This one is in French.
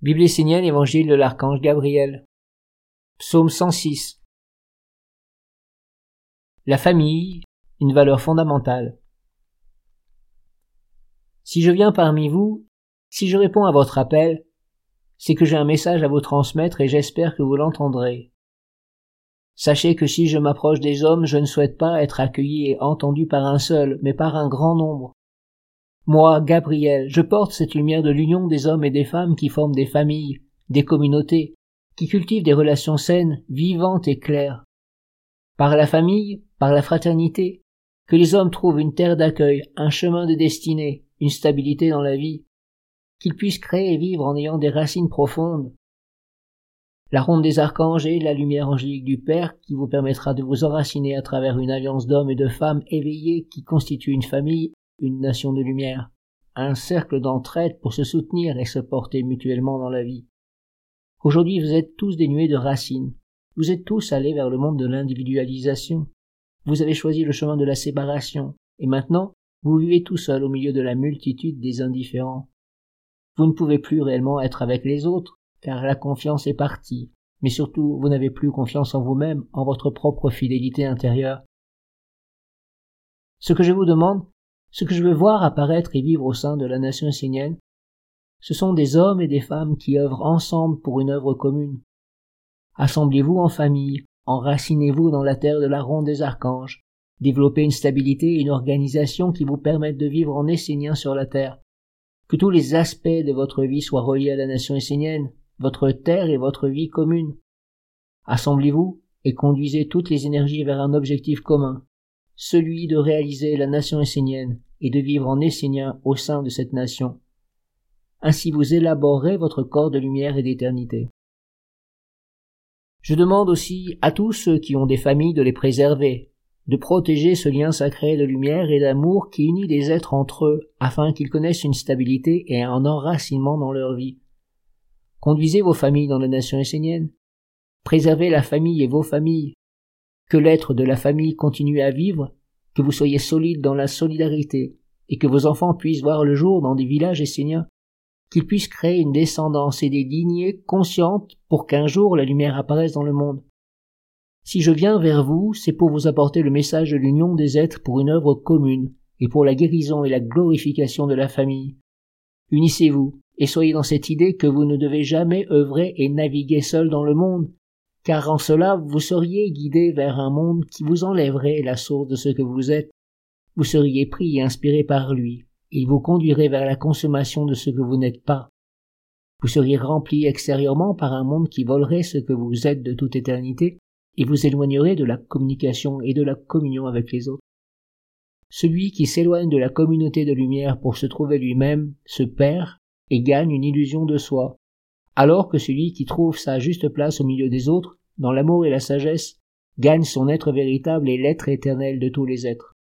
Bible essénienne, Évangile de l'archange Gabriel. Psaume 106. La famille, une valeur fondamentale. Si je viens parmi vous, si je réponds à votre appel, c'est que j'ai un message à vous transmettre et j'espère que vous l'entendrez. Sachez que si je m'approche des hommes, je ne souhaite pas être accueilli et entendu par un seul, mais par un grand nombre. Moi, Gabriel, je porte cette lumière de l'union des hommes et des femmes qui forment des familles, des communautés, qui cultivent des relations saines, vivantes et claires. Par la famille, par la fraternité, que les hommes trouvent une terre d'accueil, un chemin de destinée, une stabilité dans la vie, qu'ils puissent créer et vivre en ayant des racines profondes, la ronde des archanges et la lumière angélique du Père qui vous permettra de vous enraciner à travers une alliance d'hommes et de femmes éveillés qui constituent une famille, une nation de lumière, un cercle d'entraide pour se soutenir et se porter mutuellement dans la vie. Aujourd'hui vous êtes tous dénués de racines, vous êtes tous allés vers le monde de l'individualisation, vous avez choisi le chemin de la séparation, et maintenant vous vivez tout seul au milieu de la multitude des indifférents. Vous ne pouvez plus réellement être avec les autres, car la confiance est partie, mais surtout vous n'avez plus confiance en vous-même, en votre propre fidélité intérieure. Ce que je vous demande, ce que je veux voir apparaître et vivre au sein de la nation essénienne, ce sont des hommes et des femmes qui œuvrent ensemble pour une œuvre commune. Assemblez-vous en famille, enracinez-vous dans la terre de la ronde des archanges, développez une stabilité et une organisation qui vous permettent de vivre en essénien sur la terre. Que tous les aspects de votre vie soient reliés à la nation essénienne, votre terre et votre vie commune. Assemblez-vous et conduisez toutes les énergies vers un objectif commun, celui de réaliser la nation essénienne et de vivre en essénien au sein de cette nation. Ainsi vous élaborerez votre corps de lumière et d'éternité. Je demande aussi à tous ceux qui ont des familles de les préserver, de protéger ce lien sacré de lumière et d'amour qui unit les êtres entre eux afin qu'ils connaissent une stabilité et un enracinement dans leur vie. Conduisez vos familles dans la nation essénienne. Préservez la famille et vos familles. Que l'être de la famille continue à vivre, que vous soyez solides dans la solidarité, et que vos enfants puissent voir le jour dans des villages esséniens, qu'ils puissent créer une descendance et des lignées conscientes pour qu'un jour la lumière apparaisse dans le monde. Si je viens vers vous, c'est pour vous apporter le message de l'union des êtres pour une œuvre commune, et pour la guérison et la glorification de la famille. Unissez-vous, et soyez dans cette idée que vous ne devez jamais œuvrer et naviguer seul dans le monde, car en cela vous seriez guidé vers un monde qui vous enlèverait la source de ce que vous êtes. Vous seriez pris et inspiré par lui. Il vous conduirait vers la consommation de ce que vous n'êtes pas. Vous seriez rempli extérieurement par un monde qui volerait ce que vous êtes de toute éternité et vous éloignerait de la communication et de la communion avec les autres. Celui qui s'éloigne de la communauté de lumière pour se trouver lui-même se perd et gagne une illusion de soi, alors que celui qui trouve sa juste place au milieu des autres, dans l'amour et la sagesse, gagne son être véritable et l'être éternel de tous les êtres.